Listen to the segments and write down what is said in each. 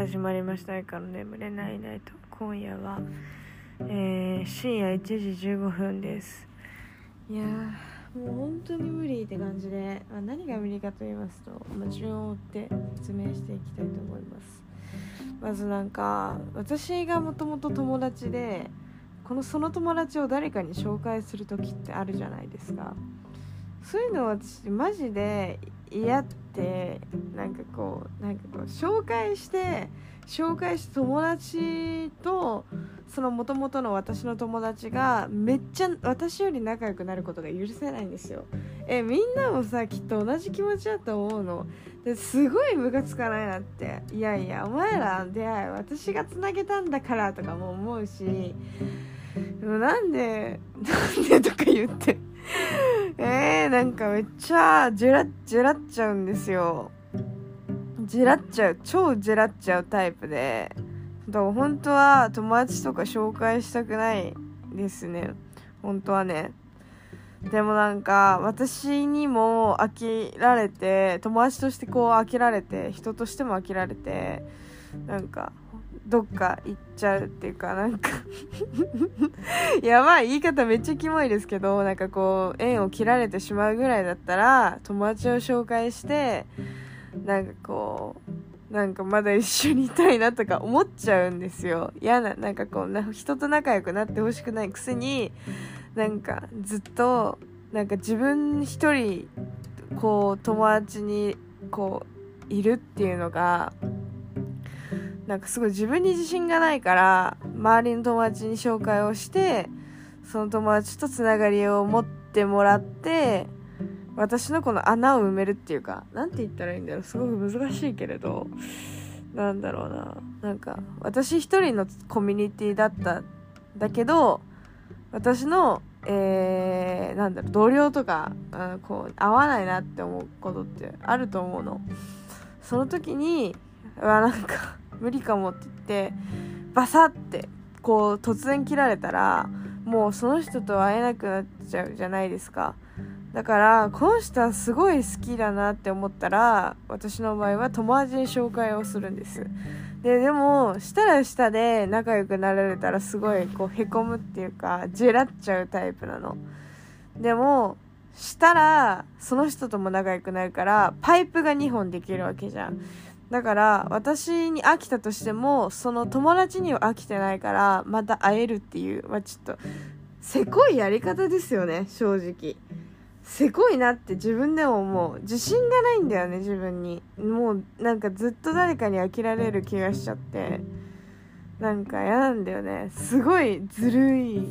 始まりました「から眠れないナイト」今夜は、えー、深夜1時15分です。いやもう本当に無理って感じで、まあ、何が無理かと言いますと、まあ、順を追って説明していきたいと思います。まずなんか私がもともと友達でこのその友達を誰かに紹介する時ってあるじゃないですか。そういうの私マジで嫌ってなんかこうなんかこう紹介して紹介した友達とその元々の私の友達がめっちゃ私より仲良くなることが許せないんですよ。えみんなもさきっと同じ気持ちだと思うの。ですごいムカつかないなって。いやいやお前ら出会い私がつなげたんだからとかも思うしなんでなんでとか言って。えー、なんかめっちゃジェラジェラっちゃうんですよ。ジェラっちゃう超ジェラっちゃうタイプで。だから本当は友達とか紹介したくないですね。本当はね。でもなんか私にも飽きられて友達としてこう飽きられて人としても飽きられてなんかどっか行っちゃうっていうかなんか。やばい言い方めっちゃキモいですけどなんかこう縁を切られてしまうぐらいだったら友達を紹介してなんかこうなんかまだ一緒にいたいなとか思っちゃうんですよ。嫌ななんかこう人と仲良くなってほしくないくせになんかずっとなんか自分一人こう友達にこういるっていうのがなんかすごい自分に自信がないから周りの友達に紹介をしてその友達とつながりを持ってもらって私のこの穴を埋めるっていうか何て言ったらいいんだろう。すごく難しいけれどなんだろうな。なんか私一人のコミュニティだったんだけど私のえー、なんだろう同僚とか、うん、こう合わないなって思うことってあると思うの。その時にうわなんか無理かもって言ってバサってこう突然切られたらもうその人と会えなくなっちゃうじゃないですか。だからこの人はすごい好きだなって思ったら私の場合は友達に紹介をするんです。ででもしたら下で仲良くなられたらすごいこうへこむっていうかジェラっちゃうタイプなの。でもしたらその人とも仲良くなるからパイプが2本できるわけじゃん。だから私に飽きたとしてもその友達には飽きてないからまた会えるっていうまあちょっとせこいやり方ですよね正直。せこいなって自分でも思う。自信がないんだよね自分に。もうなんかずっと誰かに飽きられる気がしちゃって。なんか嫌なんだよね。すごいずるい。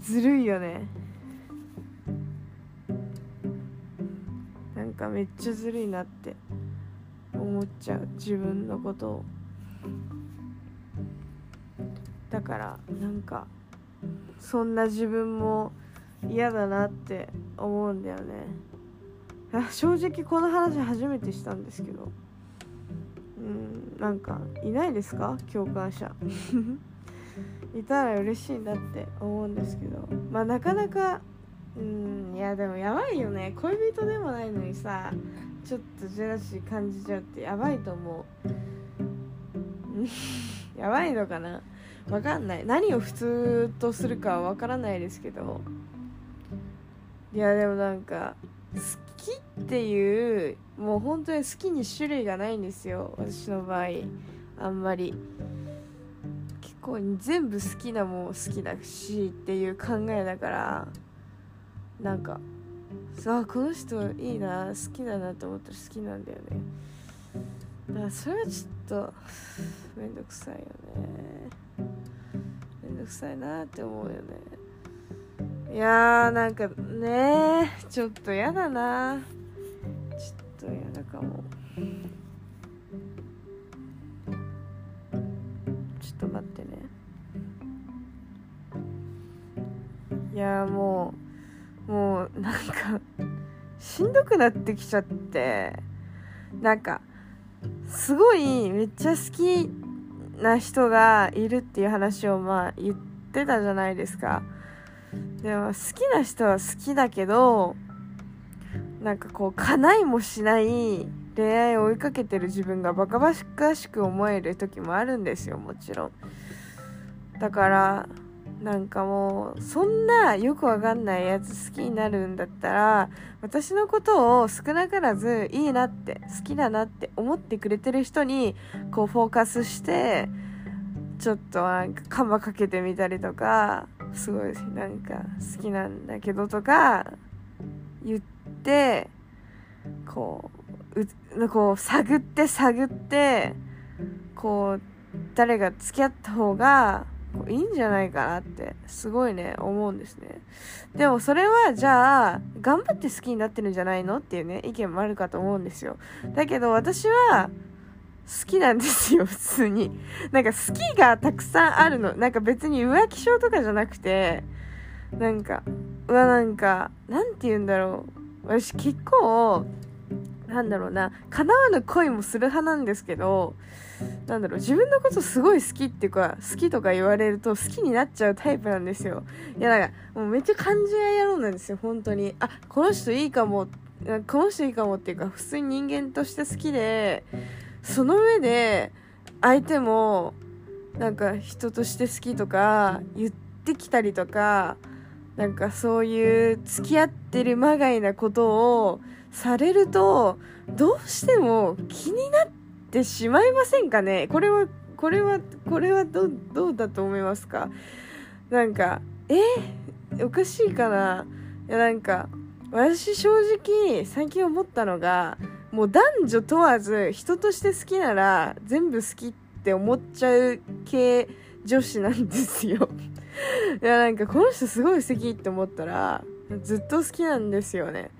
ずるいよね。なんかめっちゃずるいなって。思っちゃう自分のことを。だからなんかそんな自分も嫌だなって思うんだよね。正直この話初めてしたんですけど。うんなんかいないですか？共感者。いたら嬉しいなって思うんですけど。まあなかなかうんいやでもやばいよね。恋人でもないのにさ。ちょっとジェラシー感じちゃうってやばいと思う。やばいのかな？わかんない。何を普通とするかはわからないですけど。いやでもなんか好きっていうもう本当に好きに種類がないんですよ。私の場合。あんまり。結構全部好きなもん好きだしっていう考えだから。なんかさあこの人いいな好きだなと思ったら好きなんだよね。だからそれはちょっとめんどくさいよね。めんどくさいなって思うよね。いやーなんかねちょっとやだな。ちょっとやだかも。ちょっと待ってね。いやもうもうなんかしんどくなってきちゃってなんかすごいめっちゃ好きな人がいるっていう話をまあ言ってたじゃないですか。でも好きな人は好きだけどなんかこう叶いもしない恋愛を追いかけてる自分がバカバカしく思える時もあるんですよもちろん。だからなんかもうそんなよくわかんないやつ好きになるんだったら私のことを少なからずいいなって好きだなって思ってくれてる人にこうフォーカスしてちょっとなんかカマかけてみたりとかすごいなんか好きなんだけどとか言ってこうこう探って探ってこう誰が付き合った方がいいんじゃないかなってすごいね思うんですね。でもそれはじゃあ頑張って好きになってるんじゃないのっていうね意見もあるかと思うんですよ。だけど私は好きなんですよ普通に。なんか好きがたくさんあるの。なんか別に浮気症とかじゃなくてなんかうわなんかなんて言うんだろう。私結構なんだろうな。叶わぬ恋もする派なんですけどなんだろう自分のことすごい好きっていうか好きとか言われると好きになっちゃうタイプなんですよ。いやなんかもうめっちゃ感じ合い野郎なんですよ本当に。あこの人いいかも。この人いいかもっていうか普通に人間として好きでその上で相手もなんか人として好きとか言ってきたりとかなんかそういう付き合ってるまがいなことをされるとどうしても気になっててしまいませんかね？これはこれはこれはどどうだと思いますか？なんかえ？おかしいかな？いやなんか私正直最近思ったのがもう男女問わず人として好きなら全部好きって思っちゃう系女子なんですよ。いやなんかこの人すごい素敵って思ったらずっと好きなんですよね。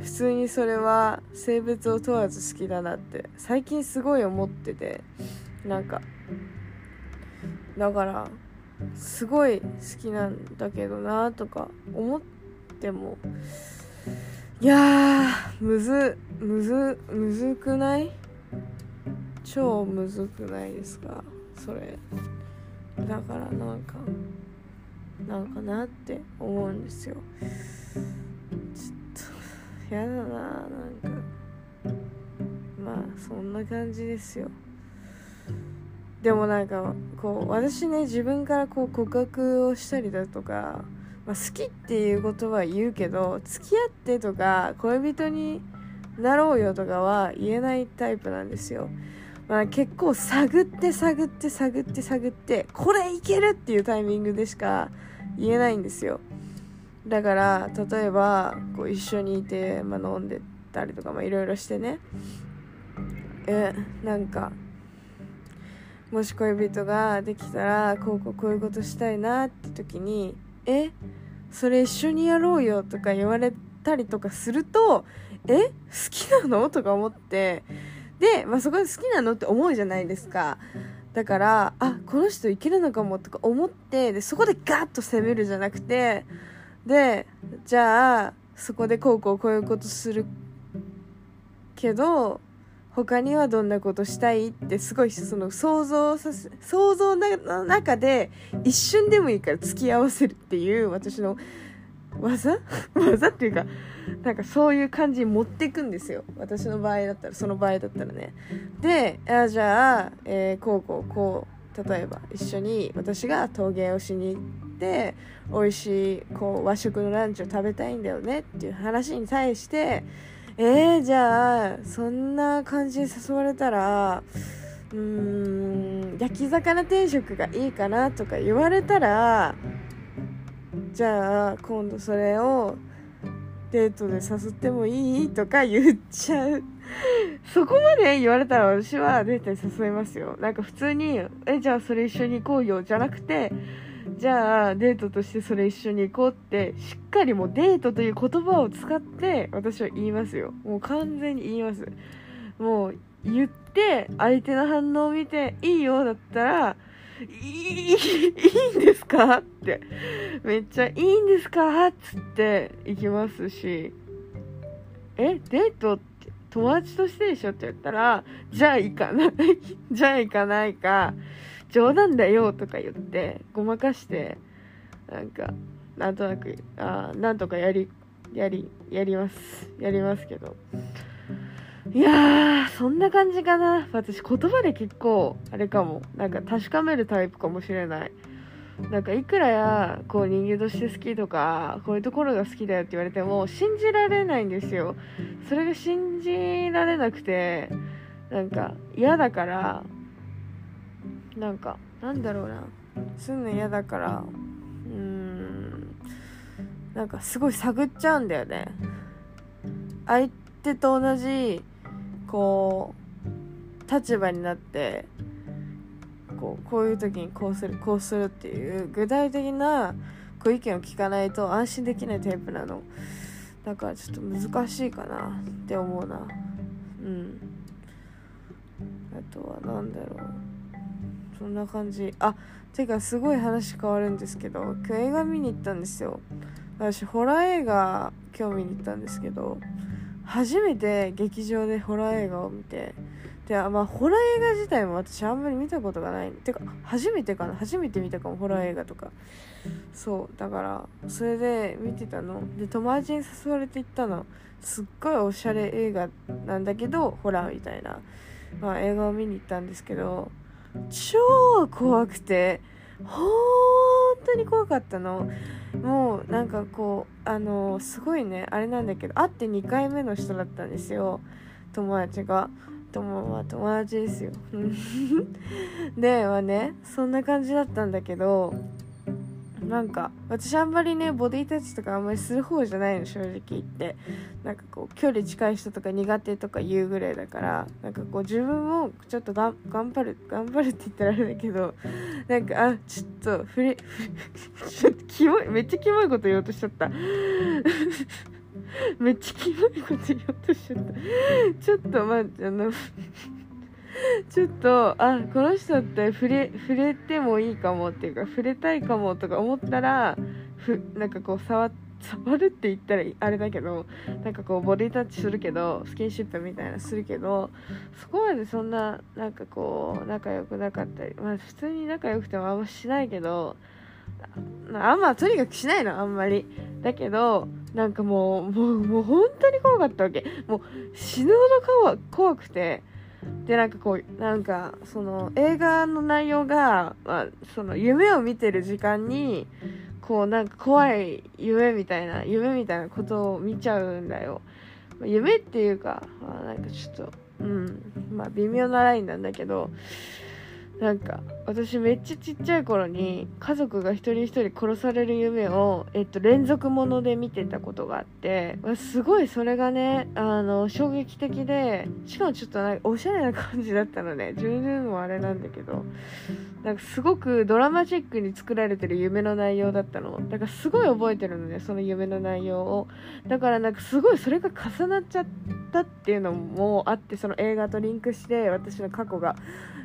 普通にそれは性別を問わず好きだなって最近すごい思っててなんかだからすごい好きなんだけどなとか思ってもいやーむずむずむずくない？超むずくないですか？それ。だからなんかなんかなって思うんですよ。やだななんか。まあそんな感じですよ。でもなんかこう私ね自分からこう告白をしたりだとか、まあ、好きっていうことは言うけど付き合ってとか恋人になろうよとかは言えないタイプなんですよ、まあ、結構探って探って探って探ってこれいけるっていうタイミングでしか言えないんですよ。だから例えばこう一緒にいて、まあ、飲んでたりとかいろいろしてね。えなんかもし恋人ができたらこうこうこういうことしたいなって時にえそれ一緒にやろうよとか言われたりとかするとえ好きなの？とか思って。で、まあ、そこで好きなのって思うじゃないですか。だからあこの人いけるのかもとか思ってでそこでガッと攻めるじゃなくてでじゃあそこでこうこうこういうことするけど他にはどんなことしたいってすごいその想像させ想像の中で一瞬でもいいから付き合わせるっていう私の技？技っていうかなんかそういう感じに持っていくんですよ。私の場合だったらその場合だったらね。であじゃあ、えー、こうこうこう例えば一緒に私が陶芸をしに行って美味しいこう和食のランチを食べたいんだよねっていう話に対してえー、じゃあそんな感じで誘われたらうーん焼き魚定食がいいかなとか言われたらじゃあ今度それをデートで誘ってもいいとか言っちゃう。そこまで言われたら私はデートに誘いますよ。なんか普通にえじゃあそれ一緒に行こうよじゃなくてじゃあデートとしてそれ一緒に行こうってしっかりもうデートという言葉を使って私は言いますよ。もう完全に言います。もう言って相手の反応を見ていいよだったらいい、いいんですかって、めっちゃいいんですかっつって行きますし、え、デートって友達としてでしょって言ったら、じゃあ行かない。じゃあ行かないか、冗談だよとか言って、ごまかして、なんか、なんとなく、あなんとかやり、やり、やります。やりますけど。いやーそんな感じかな。私言葉で結構あれかも。なんか確かめるタイプかもしれない。なんかいくらやこう人間として好きとかこういうところが好きだよって言われても信じられないんですよ。それが信じられなくてなんか嫌だからなんかなんだろうな。すんの嫌だからうーんなんかすごい探っちゃうんだよね。相手と同じこう立場になってこうこういう時にこうするこうするっていう具体的なこう意見を聞かないと安心できないタイプなの。だからちょっと難しいかなって思うな。うん。あとは何だろう。そんな感じ。あてかすごい話変わるんですけど今日映画見に行ったんですよ。私ホラー映画今日見に行ったんですけど初めて劇場でホラー映画を見てでまあホラー映画自体も私あんまり見たことがない。てか初めてかな？初めて見たかもホラー映画とか。そうだからそれで見てたの。で友達に誘われて行ったの。すっごいおしゃれ映画なんだけどホラーみたいな、まあ、映画を見に行ったんですけど超怖くて本当に怖かったの。もうなんかこうあのすごいねあれなんだけど会って2回目の人だったんですよ。友達が。友は友達ですよ。ではねそんな感じだったんだけどなんか私あんまりねボディタッチとかあんまりする方じゃないの正直言って。なんかこう距離近い人とか苦手とか言うぐらいだからなんかこう自分もちょっと頑張る頑張るって言ったらあれだけどなんかあちょっとふれちょっとキモいめっちゃキモいこと言おうとしちゃった。めっちゃキモいこと言おうとしちゃった。ちょっとまああのちょっとあこの人って触れ触れてもいいかもっていうか触れたいかもとか思ったらふなんかこう触触るって言ったらあれだけどなんかこうボディタッチするけどスキンシップみたいなするけどそこまでそんななんかこう仲良くなかったりまあ普通に仲良くてもあんましないけどあんまとにかくしないのあんまり。だけどなんかもうもうもう本当に怖かったわけ。もう死ぬほど怖くて。でなんかこうなんかその映画の内容が、まあ、その夢を見てる時間にこうなんか怖い夢みたいな夢みたいなことを見ちゃうんだよ。夢っていうか、まあ、なんかちょっとうん。まあ微妙なラインなんだけど。なんか私めっちゃちっちゃい頃に家族が一人一人殺される夢を、えっと、連続もので見てたことがあってすごいそれがねあの衝撃的でしかもちょっとなんかおしゃれな感じだったので自分でもあれなんだけどなんかすごくドラマチックに作られてる夢の内容だったの。だからすごい覚えてるのねその夢の内容を。だからなんかすごいそれが重なっちゃったっていうのもあってその映画とリンクして私の過去が。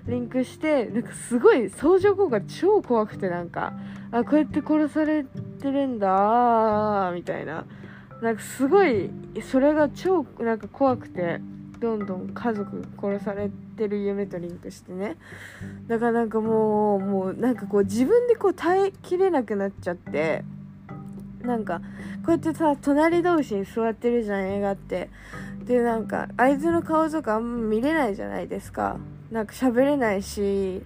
リンクしてなんかすごい相乗効果超怖くてなんかあこうやって殺されてるんだみたいな。なんかすごいそれが超なんか怖くて。どんどん家族殺されてる夢とリンクしてね。だからなんかもうもうなんかこう自分でこう耐えきれなくなっちゃってなんかこうやってさ隣同士に座ってるじゃん映画って。でなんか相手の顔とかあんま見れないじゃないですか。なんか喋れないし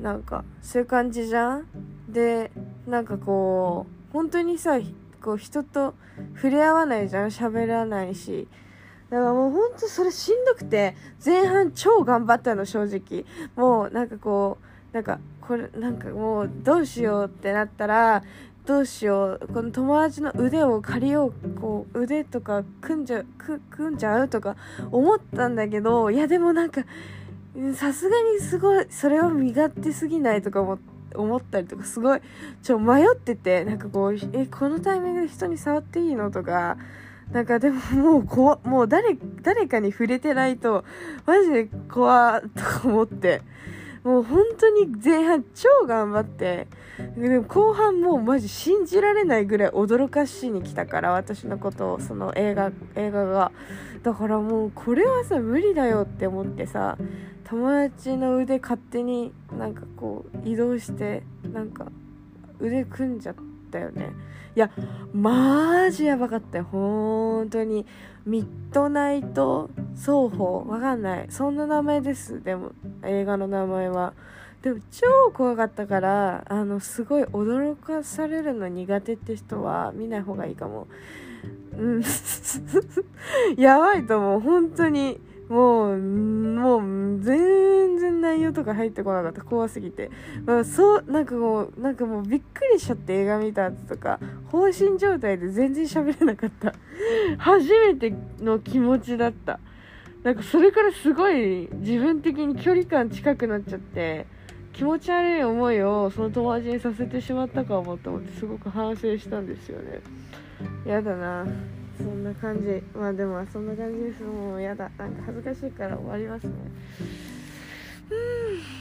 なんかそういう感じじゃん。でなんかこう本当にさこう人と触れ合わないじゃん喋らないし。だからもうほんとそれしんどくて前半超頑張ったの正直。もうなんかこうなんかこれなんかもうどうしようってなったらどうしようこの友達の腕を借りようこう腕とか組んじゃ組んじゃうとか思ったんだけどいやでもなんかさすがにすごいそれを身勝手すぎないとか思思ったりとかすごいちょ迷っててなんかこうえこのタイミングで人に触っていいのとかなんかでももうこ もう誰誰かに触れてないとマジで怖っと思って。もう本当に前半超頑張って。でも後半もうマジ信じられないぐらい驚かしに来たから私のことをその映画映画が。だからもうこれはさ無理だよって思ってさ友達の腕勝手になんかこう移動してなんか腕組んじゃって。ったよね。いやマジやばかったよ。本当に。ミッドナイト双方。わかんない。そんな名前です。でも映画の名前は。でも超怖かったからあのすごい驚かされるの苦手って人は見ない方がいいかも。うん。やばいと思う。本当に。もうもう全然内容とか入ってこなかった。怖すぎて、まあ、そうなんかもうなんかもうびっくりしちゃって映画見た後とか放心状態で全然喋れなかった。初めての気持ちだった。なんかそれからすごい自分的に距離感近くなっちゃって気持ち悪い思いをその友達にさせてしまったかもと思ってすごく反省したんですよね。やだな。そんな感じ。まあでもそんな感じです。もうやだ。なんか恥ずかしいから終わりますね。うん。